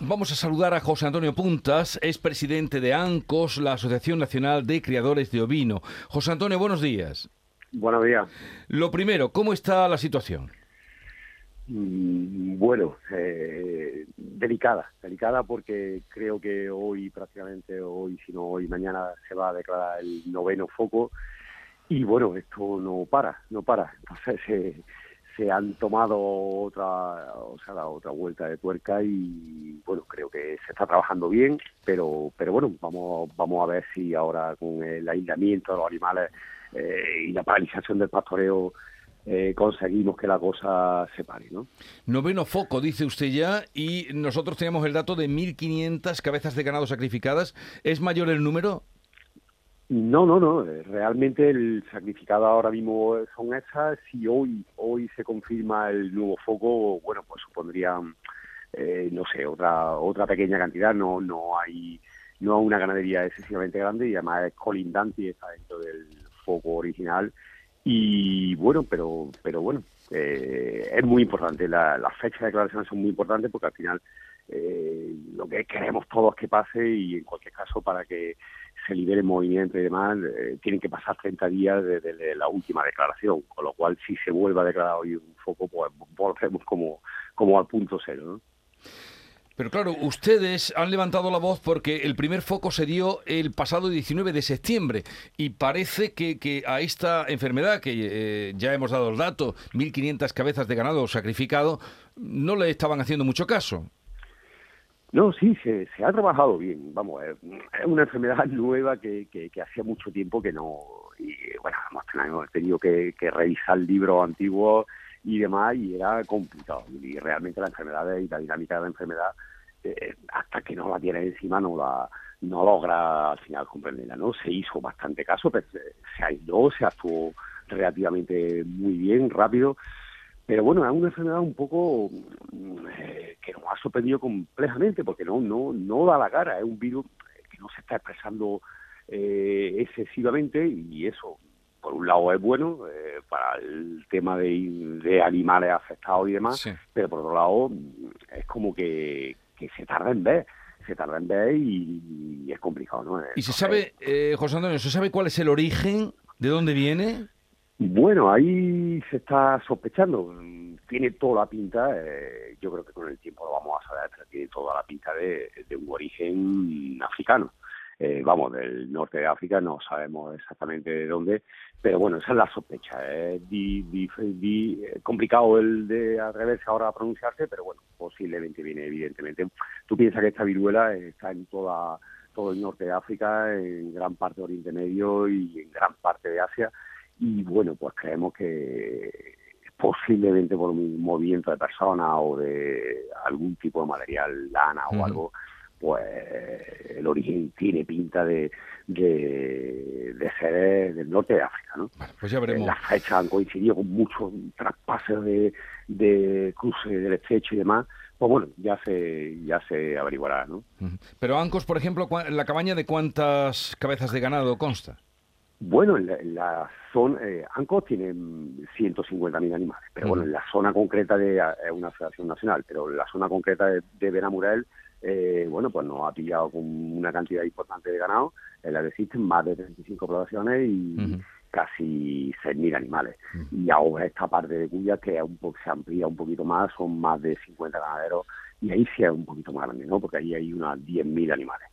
Vamos a saludar a José Antonio Puntas, es presidente de ANCOS, la Asociación Nacional de Criadores de Ovino. José Antonio, buenos días. Buenos días. Lo primero, ¿cómo está la situación? Mm, bueno, eh, delicada, delicada porque creo que hoy prácticamente, hoy, si no hoy, mañana se va a declarar el noveno foco y bueno, esto no para, no para. Entonces eh, se han tomado otra, o sea, otra vuelta de tuerca y bueno, creo que se está trabajando bien, pero, pero bueno, vamos, vamos a ver si ahora con el aislamiento de los animales eh, y la paralización del pastoreo eh, conseguimos que la cosa se pare, ¿no? Noveno foco, dice usted ya, y nosotros tenemos el dato de 1.500 cabezas de ganado sacrificadas. ¿Es mayor el número? No, no, no. Realmente el sacrificado ahora mismo son esas. Si hoy hoy se confirma el nuevo foco, bueno, pues supondría, eh, no sé, otra otra pequeña cantidad. No no hay no una ganadería excesivamente grande y además es colindante y está dentro del foco original y bueno, pero, pero bueno, eh, es muy importante. La, las fechas de declaración son muy importantes porque al final eh, lo que queremos todos que pase y en cualquier caso para que se libere movimiento y demás, eh, tienen que pasar 30 días desde, la última declaración, con lo cual si se vuelve a declarar hoy un foco, pues volvemos como, como al punto cero. ¿no? Pero claro, ustedes han levantado la voz porque el primer foco se dio el pasado 19 de septiembre y parece que, a esta enfermedad, que eh, ya hemos dado el dato, 1.500 cabezas de ganado sacrificado, no le estaban haciendo mucho caso. No, sí, se, ha trabajado bien. Vamos, es una enfermedad nueva que, hacía mucho tiempo que no. Y bueno, hemos tenido que, que revisar libros antiguos y demás, y era complicado. Y realmente la enfermedad y la dinámica de la enfermedad, eh, hasta que no la tiene encima, no la no logra al final comprenderla, ¿no? Se hizo bastante caso, pero se aisló, se actuó relativamente muy bien, rápido, pero bueno, es una enfermedad un poco eh, que nos ha sorprendido complejamente, porque no, no, no da la cara, es un virus que no se está expresando eh, excesivamente y eso por un lado es bueno eh, para el tema de, animales afectados y demás, pero por otro lado es como que, se tarda en ver, se tarda en ver y, es complicado, ¿no? ¿Y se sabe, eh, José Antonio, se sabe cuál es el origen, de dónde viene? Bueno, ahí se está sospechando. Tiene toda la pinta, eh, yo creo que con el tiempo lo vamos a saber, tiene toda la pinta de un origen africano. Eh, vamos, del norte de África, no sabemos exactamente de dónde, pero bueno, esa es la sospecha. Es eh, complicado el de atreverse ahora a pronunciarse, pero bueno, posiblemente viene evidentemente. Tú piensas que esta viruela está en toda todo el norte de África, en gran parte de Oriente Medio y en gran parte de Asia, y bueno, pues creemos que posiblemente por un movimiento de personas o de algún tipo de material, lana o algo, pues el origen tiene pinta de, de, ser del norte de África. ¿no? pues ya veremos. Las fechas han coincidido con muchos traspases de, de cruce del estrecho y demás. Pues bueno, ya se, ya se averiguará, ¿no? Pero Ancos, por ejemplo, ¿la cabaña de cuántas cabezas de ganado consta? Bueno, en la, zona, eh, Ancos tiene 150.000 animales, pero bueno, en la zona concreta de, es una federación nacional, pero en la zona concreta de, de Benamurel eh, bueno, pues nos ha pillado con una cantidad importante de ganado, en la que existen más de 35 poblaciones y casi 6.000 animales. Y ahora esta parte de Cuya, que un poco, se amplía un poquito más, son más de 50 ganaderos y ahí sí es un poquito más grande, ¿no? Porque ahí hay unas 10.000 animales.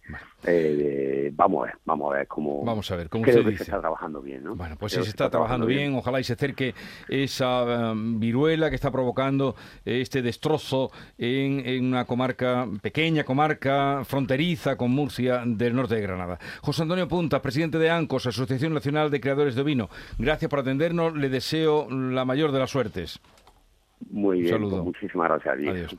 Eh, vamos a ver, vamos a ver cómo... Vamos a ver, cómo creo que se está trabajando bien, ¿no? Bueno, pues si se, está, trabajando bien, ojalá y se acerque esa um, viruela que está provocando este destrozo en, en, una comarca, pequeña comarca, fronteriza con Murcia del norte de Granada. José Antonio Punta, presidente de ANCOS, Asociación Nacional de Creadores de Ovino, gracias por atendernos, le deseo la mayor de las suertes. Muy bien, pues muchísimas gracias. Adiós.